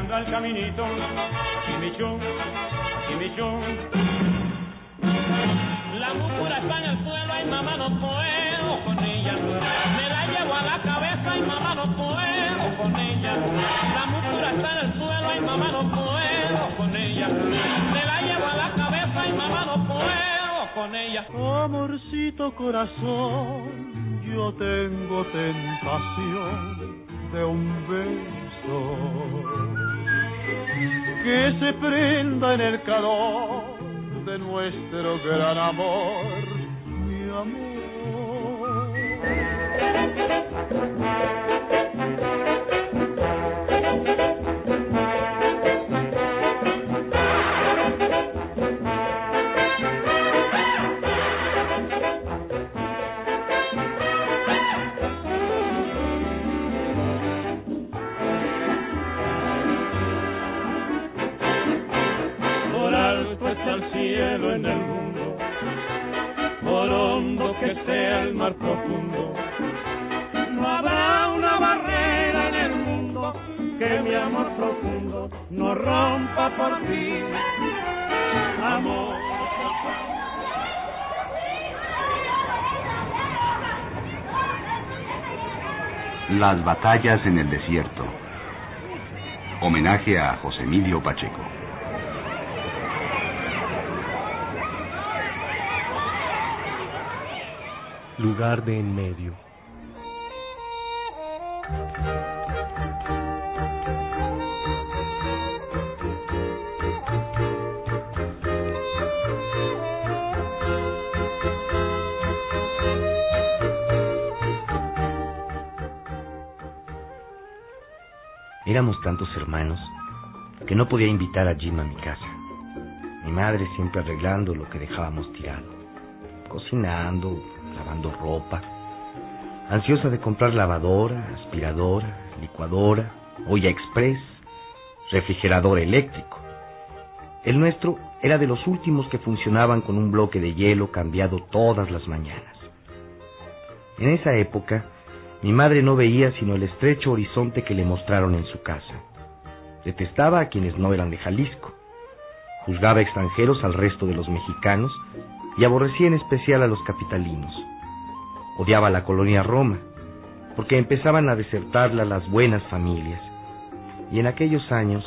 llegando al caminito, aquí me echó, aquí me echó. La música está en el suelo y mamá no puedo con ella, me la llevo a la cabeza y mamá no puedo con ella, la música está en el suelo y mamá no puedo con ella, me la llevo a la cabeza y mamá no puedo con ella. Amorcito corazón, yo tengo tentación de un beso que se prenda en el calor de nuestro gran amor, mi amor. Las batallas en el desierto. Homenaje a José Emilio Pacheco. Lugar de en medio. Éramos tantos hermanos que no podía invitar a Jim a mi casa. Mi madre siempre arreglando lo que dejábamos tirado, cocinando, lavando ropa, ansiosa de comprar lavadora, aspiradora, licuadora, olla express, refrigerador eléctrico. El nuestro era de los últimos que funcionaban con un bloque de hielo cambiado todas las mañanas. En esa época, mi madre no veía sino el estrecho horizonte que le mostraron en su casa. Detestaba a quienes no eran de Jalisco. Juzgaba extranjeros al resto de los mexicanos y aborrecía en especial a los capitalinos. Odiaba la colonia Roma, porque empezaban a desertarla las buenas familias, y en aquellos años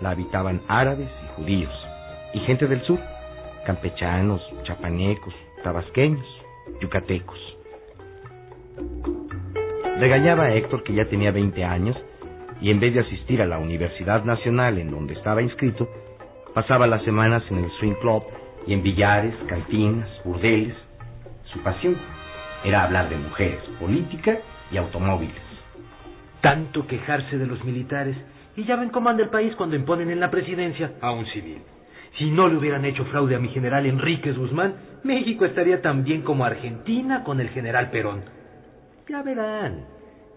la habitaban árabes y judíos, y gente del sur, campechanos, chapanecos, tabasqueños, yucatecos. Regañaba a Héctor que ya tenía 20 años y en vez de asistir a la Universidad Nacional en donde estaba inscrito, pasaba las semanas en el swing club y en billares, cantinas, burdeles. Su pasión era hablar de mujeres, política y automóviles. Tanto quejarse de los militares y ya ven cómo anda el país cuando imponen en la presidencia a un civil. Si no le hubieran hecho fraude a mi general Enríquez Guzmán, México estaría tan bien como Argentina con el general Perón. Ya verán,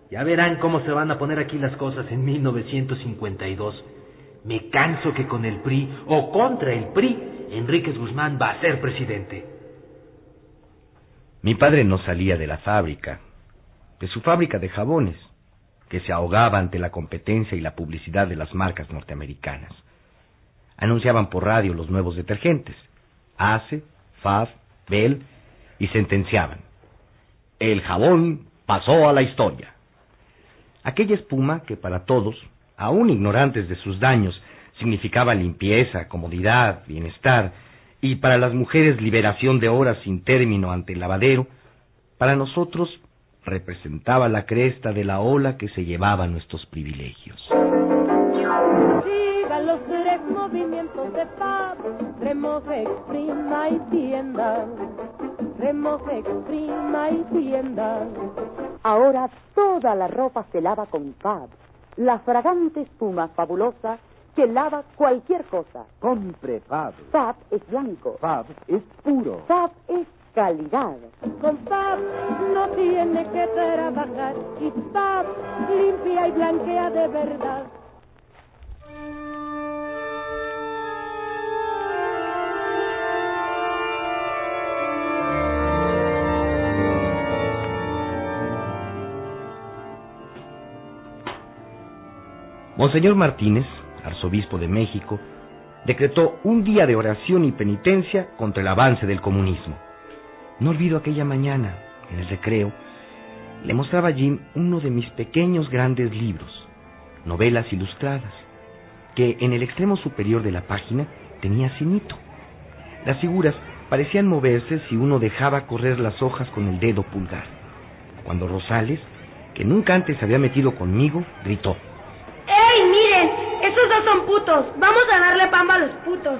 ya verán cómo se van a poner aquí las cosas en 1952. Me canso que con el PRI o contra el PRI, Enríquez Guzmán va a ser presidente. Mi padre no salía de la fábrica, de su fábrica de jabones, que se ahogaba ante la competencia y la publicidad de las marcas norteamericanas. Anunciaban por radio los nuevos detergentes, Ace, Fab, Bell, y sentenciaban. El jabón pasó a la historia. Aquella espuma que para todos, aún ignorantes de sus daños, significaba limpieza, comodidad, bienestar, y para las mujeres liberación de horas sin término ante el lavadero, para nosotros representaba la cresta de la ola que se llevaba nuestros privilegios. Siga los tres movimientos de paz, exprima y tienda. Remoje, exprima y tienda. Ahora toda la ropa se lava con Fab, la fragante espuma fabulosa que lava cualquier cosa. Compre Fab. Fab es blanco. Fab es puro. Fab es calidad. Con Fab no tiene que trabajar y Fab limpia y blanquea de verdad. Monseñor Martínez, arzobispo de México, decretó un día de oración y penitencia contra el avance del comunismo. No olvido aquella mañana, en el recreo, le mostraba a Jim uno de mis pequeños grandes libros, novelas ilustradas, que en el extremo superior de la página tenía cinito. Las figuras parecían moverse si uno dejaba correr las hojas con el dedo pulgar. Cuando Rosales, que nunca antes había metido conmigo, gritó. Putos. Vamos a darle pamba a los putos.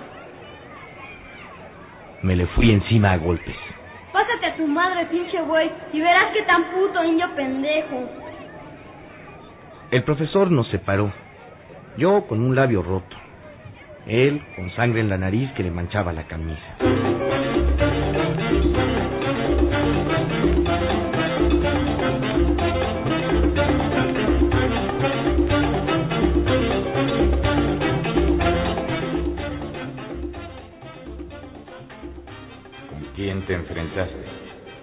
Me le fui encima a golpes. Pásate a tu madre, pinche güey, y verás que tan puto niño pendejo. El profesor nos separó. Yo con un labio roto. Él con sangre en la nariz que le manchaba la camisa.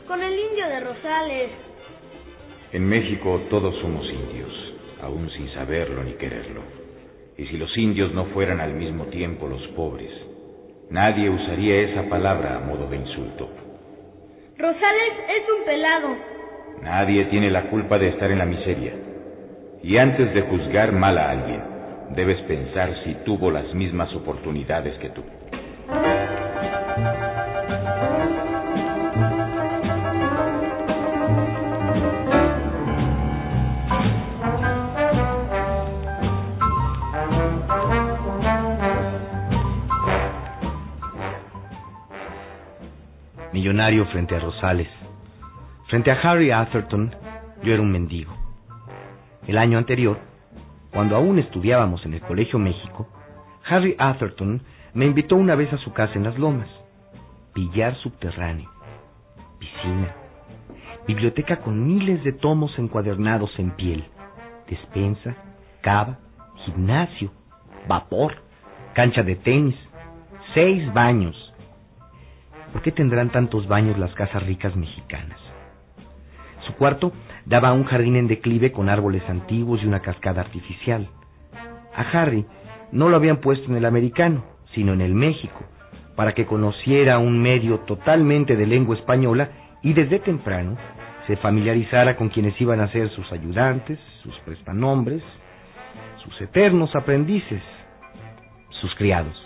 Con el indio de Rosales. En México todos somos indios, aún sin saberlo ni quererlo. Y si los indios no fueran al mismo tiempo los pobres, nadie usaría esa palabra a modo de insulto. Rosales es un pelado. Nadie tiene la culpa de estar en la miseria. Y antes de juzgar mal a alguien, debes pensar si tuvo las mismas oportunidades que tú. Frente a Rosales. Frente a Harry Atherton, yo era un mendigo. El año anterior, cuando aún estudiábamos en el Colegio México, Harry Atherton me invitó una vez a su casa en las lomas. Billar subterráneo, piscina, biblioteca con miles de tomos encuadernados en piel, despensa, cava, gimnasio, vapor, cancha de tenis, seis baños. ¿Por qué tendrán tantos baños las casas ricas mexicanas? Su cuarto daba a un jardín en declive con árboles antiguos y una cascada artificial. A Harry no lo habían puesto en el americano, sino en el México, para que conociera un medio totalmente de lengua española y desde temprano se familiarizara con quienes iban a ser sus ayudantes, sus prestanombres, sus eternos aprendices, sus criados.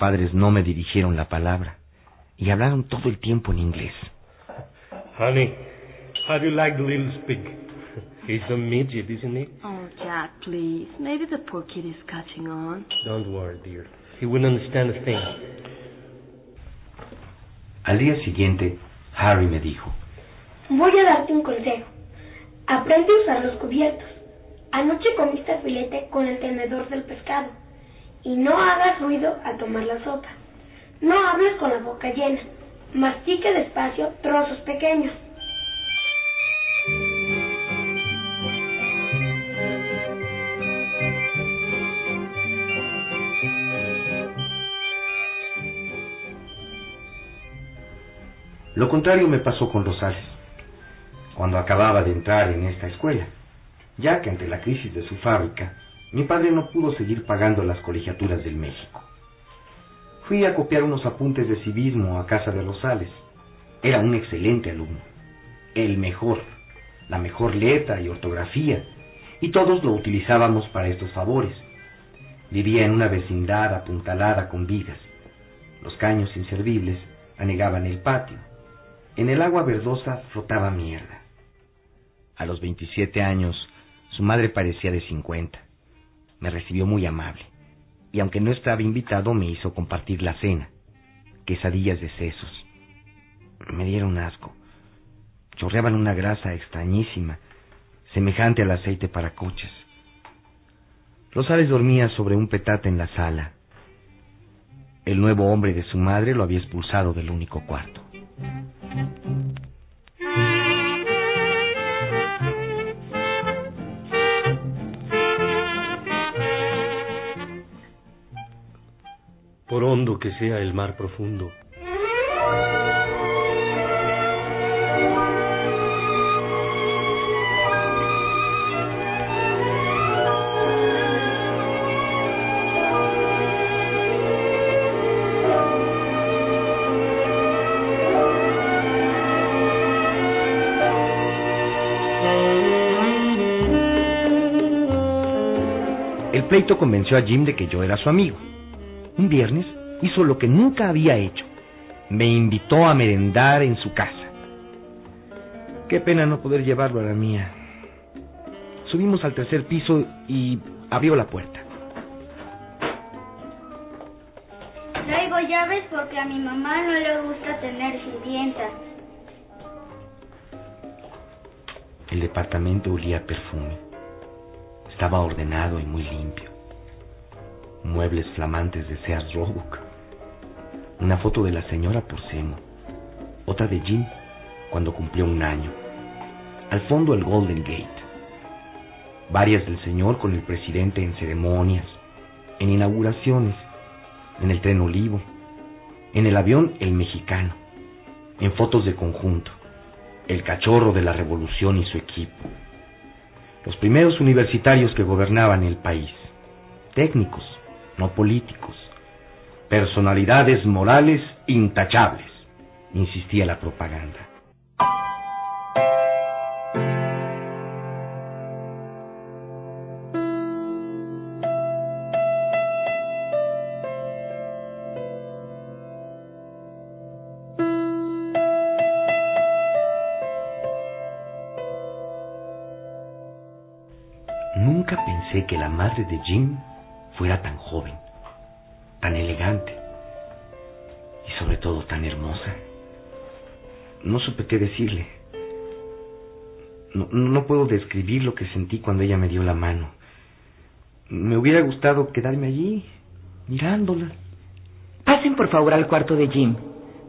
Padres no me dirigieron la palabra y hablaron todo el tiempo en inglés. Honey, how do you like the little pig? He's a midget, isn't he? Oh, Jack, please. Maybe the poor kid is catching on. Don't worry, dear. He wouldn't understand a thing. Al día siguiente, Harry me dijo, Voy a darte un consejo. Aprende a usar los cubiertos. Anoche comiste filete con el tenedor del pescado. Y no hagas ruido al tomar la sopa. No hables con la boca llena. Mastique despacio trozos pequeños. Lo contrario me pasó con Rosales, cuando acababa de entrar en esta escuela, ya que ante la crisis de su fábrica, mi padre no pudo seguir pagando las colegiaturas del México. Fui a copiar unos apuntes de civismo a casa de Rosales. Era un excelente alumno, el mejor, la mejor letra y ortografía, y todos lo utilizábamos para estos favores. Vivía en una vecindad apuntalada con vigas. Los caños inservibles anegaban el patio. En el agua verdosa flotaba mierda. A los 27 años, su madre parecía de 50. Me recibió muy amable, y aunque no estaba invitado, me hizo compartir la cena. Quesadillas de sesos. Me dieron asco. Chorreaban una grasa extrañísima, semejante al aceite para coches. Rosales dormía sobre un petate en la sala. El nuevo hombre de su madre lo había expulsado del único cuarto. Por hondo que sea el mar profundo, El pleito convenció a Jim de que yo era su amigo. Un viernes hizo lo que nunca había hecho. Me invitó a merendar en su casa. Qué pena no poder llevarlo a la mía. Subimos al tercer piso y abrió la puerta. Traigo llaves porque a mi mamá no le gusta tener sirvientas. El departamento olía a perfume. Estaba ordenado y muy limpio. Muebles flamantes de Sears Roebuck. Una foto de la señora Porcemo. Otra de Jim cuando cumplió un año. Al fondo el Golden Gate. Varias del señor con el presidente en ceremonias, en inauguraciones, en el tren olivo, en el avión el mexicano, en fotos de conjunto, el cachorro de la revolución y su equipo. Los primeros universitarios que gobernaban el país, técnicos, no políticos, personalidades morales intachables, insistía la propaganda. Sentí cuando ella me dio la mano. Me hubiera gustado quedarme allí, mirándola. Pasen por favor al cuarto de Jim.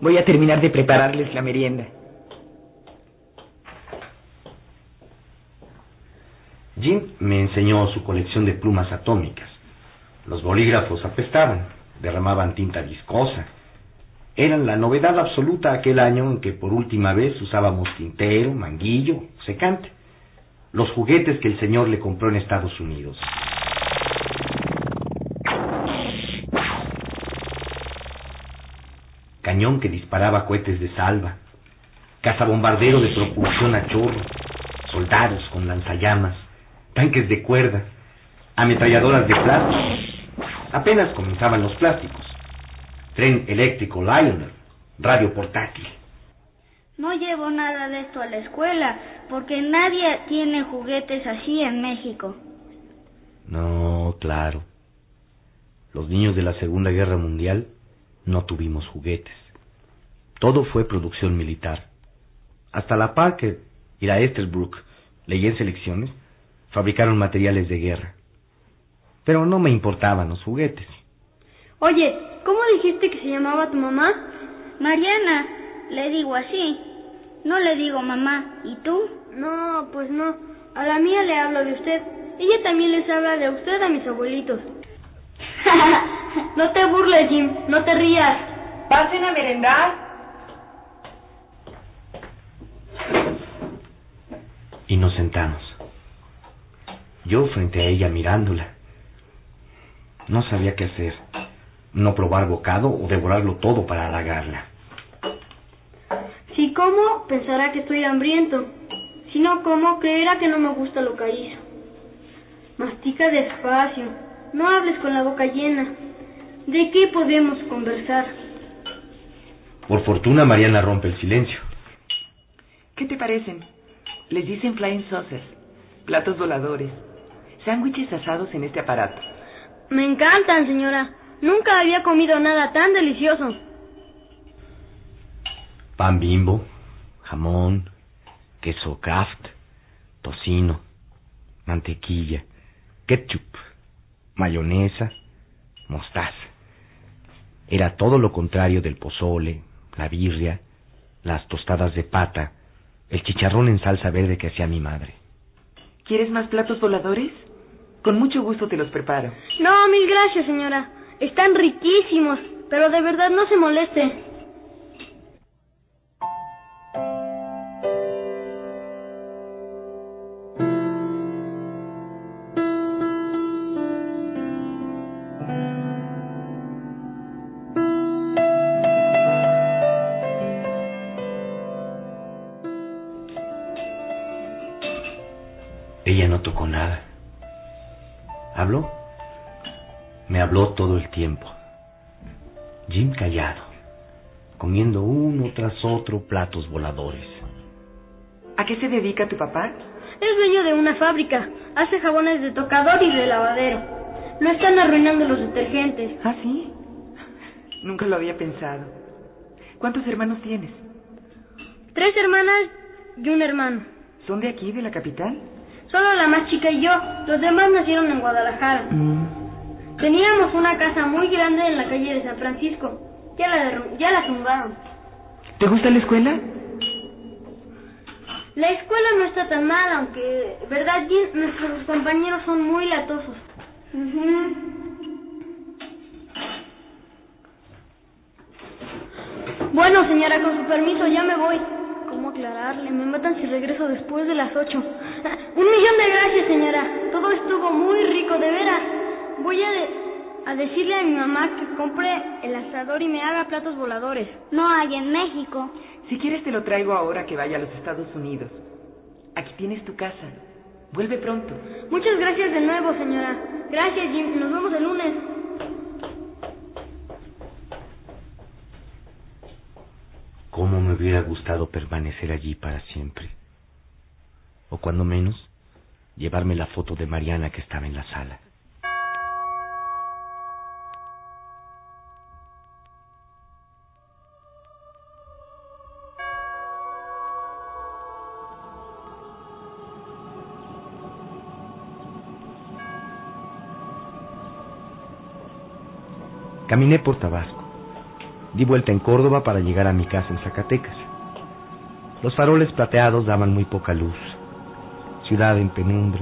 Voy a terminar de prepararles la merienda. Jim me enseñó su colección de plumas atómicas. Los bolígrafos apestaban, derramaban tinta viscosa. Eran la novedad absoluta aquel año en que por última vez usábamos tintero, manguillo, secante. Los juguetes que el señor le compró en Estados Unidos. Cañón que disparaba cohetes de salva. Cazabombardero de propulsión a chorro. Soldados con lanzallamas tanques de cuerda, ametralladoras de plástico. Apenas comenzaban los plásticos. Tren eléctrico Lionel, radio portátil. No llevo nada de esto a la escuela porque nadie tiene juguetes así en México. No, claro. Los niños de la Segunda Guerra Mundial no tuvimos juguetes. Todo fue producción militar. Hasta la Parker y la Esterbrook, leí en selecciones, fabricaron materiales de guerra. Pero no me importaban los juguetes. Oye, ¿cómo dijiste que se llamaba tu mamá? Mariana, le digo así. No le digo mamá. ¿Y tú? No, pues no. A la mía le hablo de usted. Ella también les habla de usted a mis abuelitos. no te burles, Jim. No te rías. Pasen a merendar. Y nos sentamos. Yo frente a ella mirándola. No sabía qué hacer. No probar bocado o devorarlo todo para halagarla. Si como, pensará que estoy hambriento. Si no como, creerá que no me gusta lo que hizo. Mastica despacio. No hables con la boca llena. ¿De qué podemos conversar? Por fortuna, Mariana rompe el silencio. ¿Qué te parecen? Les dicen flying saucers, platos voladores, sándwiches asados en este aparato. Me encantan, señora. Nunca había comido nada tan delicioso. Pan bimbo, jamón, queso Kraft, tocino, mantequilla, ketchup, mayonesa, mostaza. Era todo lo contrario del pozole, la birria las tostadas de pata, el chicharrón en salsa verde que hacía mi madre. ¿Quieres más platos voladores? Con mucho gusto te los preparo. No, mil gracias, señora. Están riquísimos, pero de verdad no se moleste. Tiempo. Jim callado, comiendo uno tras otro platos voladores. ¿A qué se dedica tu papá? Es dueño de una fábrica. Hace jabones de tocador y de lavadero. No están arruinando los detergentes. ¿Ah, sí? Nunca lo había pensado. ¿Cuántos hermanos tienes? Tres hermanas y un hermano. ¿Son de aquí, de la capital? Solo la más chica y yo. Los demás nacieron en Guadalajara. Mm. Teníamos una casa muy grande en la calle de San Francisco. Ya la, ya la tumbaron. ¿Te gusta la escuela? La escuela no está tan mal, aunque, ¿verdad, Jim? Nuestros compañeros son muy latosos. Bueno, señora, con su permiso, ya me voy. ¿Cómo aclararle? Me matan si regreso después de las ocho. Un millón de gracias, señora. Todo estuvo muy rico, de veras. Voy a, de- a decirle a mi mamá que compre el asador y me haga platos voladores. No hay en México. Si quieres te lo traigo ahora que vaya a los Estados Unidos. Aquí tienes tu casa. Vuelve pronto. Muchas gracias de nuevo, señora. Gracias, Jim. Nos vemos el lunes. ¿Cómo me hubiera gustado permanecer allí para siempre? O cuando menos, llevarme la foto de Mariana que estaba en la sala. Caminé por Tabasco. Di vuelta en Córdoba para llegar a mi casa en Zacatecas. Los faroles plateados daban muy poca luz. Ciudad en penumbra.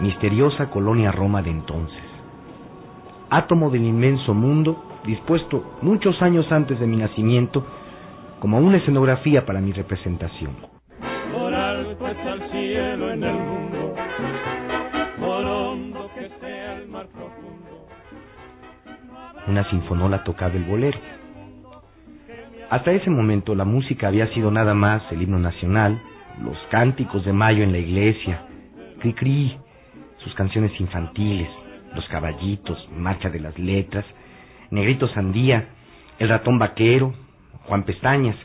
Misteriosa colonia Roma de entonces. Átomo del inmenso mundo dispuesto muchos años antes de mi nacimiento como una escenografía para mi representación. El cielo en el mundo, Una sinfonola tocaba el bolero. Hasta ese momento la música había sido nada más el himno nacional, los cánticos de mayo en la iglesia, cri cri, sus canciones infantiles, los caballitos, marcha de las letras, negrito sandía, el ratón vaquero, Juan Pestañas,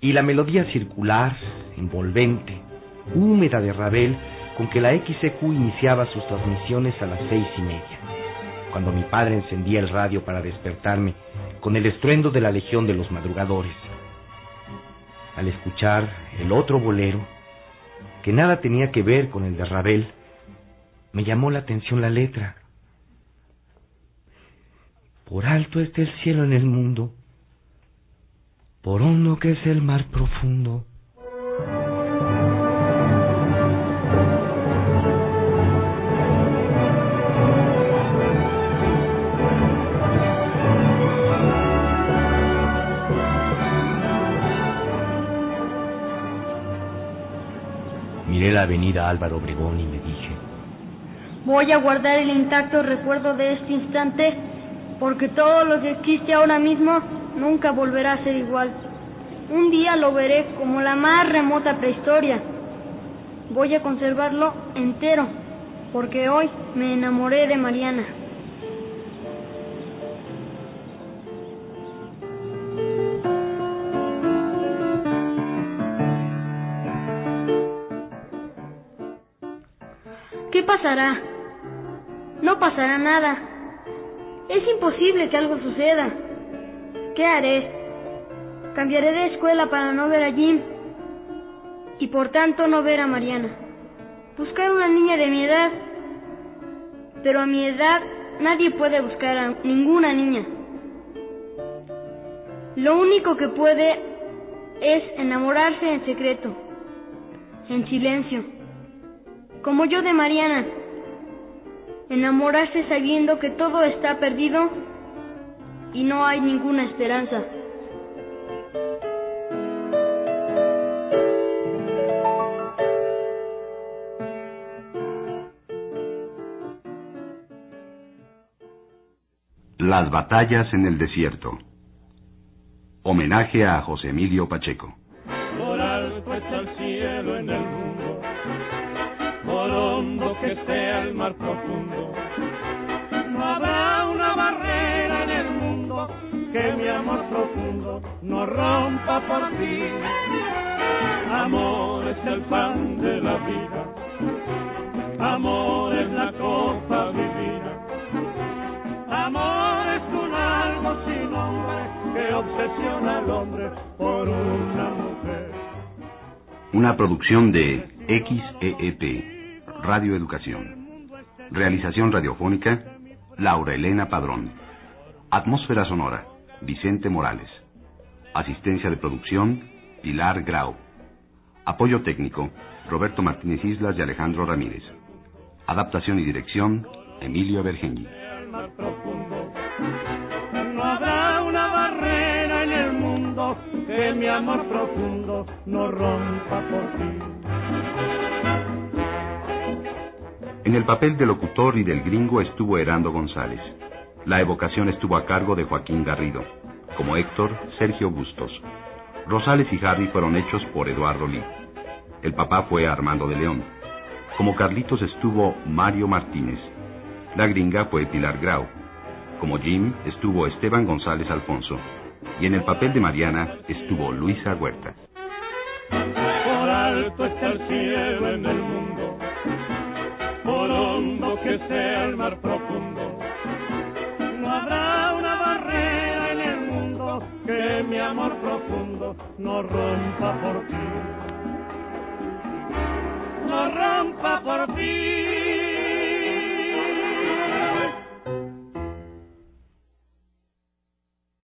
y la melodía circular, envolvente, húmeda de Rabel, con que la XEQ iniciaba sus transmisiones a las seis y media cuando mi padre encendía el radio para despertarme con el estruendo de la legión de los madrugadores. Al escuchar el otro bolero, que nada tenía que ver con el de Ravel, me llamó la atención la letra. Por alto está el cielo en el mundo, por hondo que es el mar profundo. Avenida Álvaro Obregón y me dije, Voy a guardar el intacto recuerdo de este instante, porque todo lo que existe ahora mismo nunca volverá a ser igual. Un día lo veré como la más remota prehistoria. Voy a conservarlo entero, porque hoy me enamoré de Mariana. ¿Qué pasará? No pasará nada. Es imposible que algo suceda. ¿Qué haré? Cambiaré de escuela para no ver a Jim y por tanto no ver a Mariana. Buscar una niña de mi edad. Pero a mi edad nadie puede buscar a ninguna niña. Lo único que puede es enamorarse en secreto, en silencio, como yo de Mariana. Enamorarse sabiendo que todo está perdido y no hay ninguna esperanza. Las batallas en el desierto. Homenaje a José Emilio Pacheco. Por alto está el cielo en el mundo, hondo que sea el mar profundo. No habrá una barrera en el mundo que mi amor profundo no rompa por ti. Amor es el pan de la vida, amor es la copa vivida, amor es un algo sin nombre que obsesiona al hombre por una mujer. Una producción de XEEP, Radio Educación. Realización radiofónica, Laura Elena Padrón. Atmósfera sonora, Vicente Morales. Asistencia de producción, Pilar Grau. Apoyo técnico, Roberto Martínez Islas y Alejandro Ramírez. Adaptación y dirección, Emilio Bergengui. No habrá una barrera en el mundo que mi amor profundo no rompa por ti. En el papel del locutor y del gringo estuvo Herando González. La evocación estuvo a cargo de Joaquín Garrido. Como Héctor, Sergio Bustos. Rosales y Harry fueron hechos por Eduardo Lee. El papá fue Armando de León. Como Carlitos estuvo Mario Martínez. La gringa fue Pilar Grau. Como Jim estuvo Esteban González Alfonso. Y en el papel de Mariana estuvo Luisa Huerta. Por alto está el cielo en el mundo, que sea el mar profundo. No habrá una barrera en el mundo que mi amor profundo no rompa por ti. No rompa por ti.